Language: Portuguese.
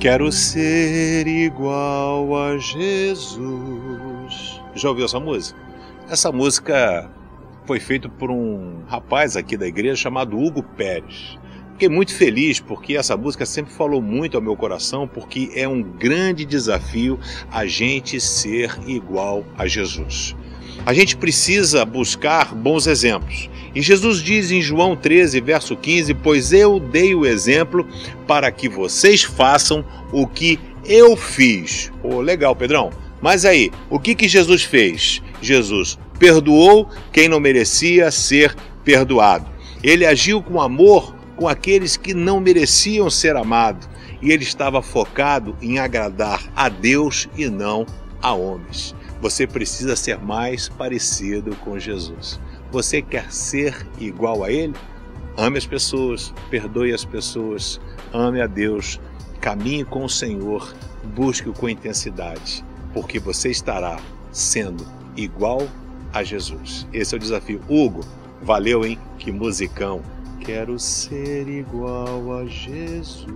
Quero ser igual a Jesus. Já ouviu essa música? Essa música foi feita por um rapaz aqui da igreja chamado Hugo Pérez. Fiquei muito feliz porque essa música sempre falou muito ao meu coração, porque é um grande desafio a gente ser igual a Jesus. A gente precisa buscar bons exemplos. E Jesus diz em João 13, verso 15: Pois eu dei o exemplo para que vocês façam o que eu fiz. Oh, legal, Pedrão. Mas aí, o que, que Jesus fez? Jesus perdoou quem não merecia ser perdoado. Ele agiu com amor com aqueles que não mereciam ser amados, e ele estava focado em agradar a Deus e não a homens. Você precisa ser mais parecido com Jesus. Você quer ser igual a ele? Ame as pessoas, perdoe as pessoas, ame a Deus, caminhe com o Senhor, busque-o com intensidade, porque você estará sendo igual a Jesus. Esse é o desafio. Hugo, valeu, hein? Que musicão! Quero ser igual a Jesus.